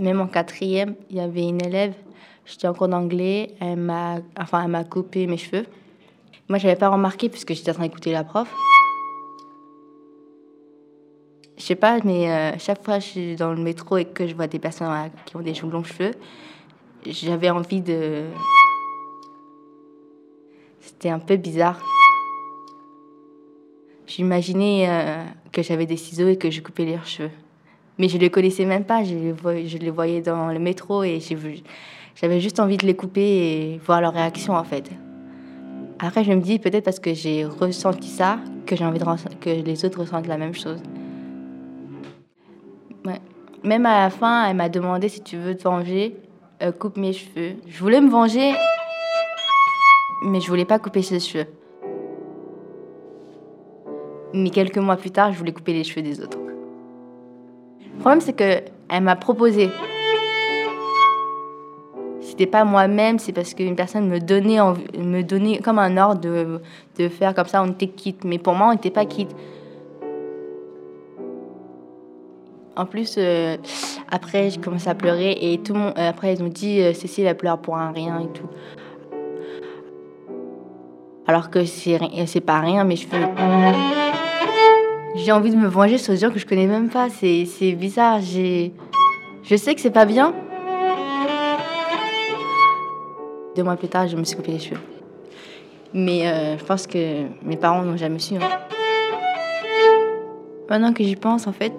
Même en quatrième, il y avait une élève, j'étais en cours d'anglais, elle m'a enfin, coupé mes cheveux. Moi, je n'avais pas remarqué puisque j'étais en train d'écouter la prof. Je sais pas, mais euh, chaque fois que je suis dans le métro et que je vois des personnes qui ont des longs cheveux, j'avais envie de. C'était un peu bizarre. J'imaginais euh, que j'avais des ciseaux et que je coupais leurs cheveux. Mais je les connaissais même pas, je les, voyais, dans le métro et j'avais juste envie de les couper et voir leur réaction en fait. Après, je me dis peut-être parce que j'ai ressenti ça que j'ai envie que les autres ressentent la même chose. Même à la fin, elle m'a demandé si tu veux te venger, euh, coupe mes cheveux. Je voulais me venger, mais je voulais pas couper ses cheveux. Mais quelques mois plus tard, je voulais couper les cheveux des autres. Le problème, c'est qu'elle m'a proposé. C'était pas moi-même, c'est parce qu'une personne me donnait, me donnait comme un ordre de, de faire comme ça, on était quitte. Mais pour moi, on n'était pas quitte. En plus, euh, après, j'ai commencé à pleurer et tout le monde, euh, après, ils ont dit euh, Cécile, elle pleure pour un rien et tout. Alors que c'est pas rien, mais je fais. J'ai envie de me venger sur des gens que je connais même pas. C'est bizarre. J'ai, je sais que c'est pas bien. Deux mois plus tard, je me suis coupé les cheveux. Mais euh, je pense que mes parents n'ont jamais su. Hein. Maintenant que j'y pense, en fait,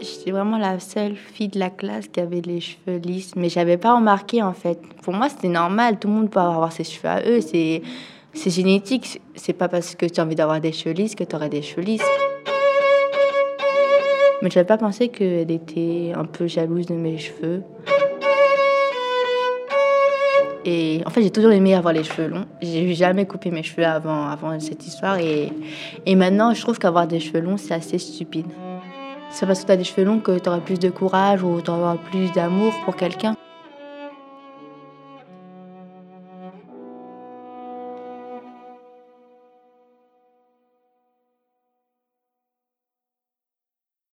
j'étais vraiment la seule fille de la classe qui avait les cheveux lisses. Mais j'avais pas remarqué, en fait. Pour moi, c'était normal. Tout le monde peut avoir ses cheveux à eux. C'est c'est génétique. C'est pas parce que tu as envie d'avoir des cheveux lisses que tu aurais des cheveux lisses. Mais je n'avais pas pensé qu'elle était un peu jalouse de mes cheveux. Et en fait, j'ai toujours aimé avoir les cheveux longs. J'ai jamais coupé mes cheveux avant, avant cette histoire. Et, et maintenant, je trouve qu'avoir des cheveux longs, c'est assez stupide. C'est parce que tu as des cheveux longs que tu auras plus de courage ou tu auras plus d'amour pour quelqu'un.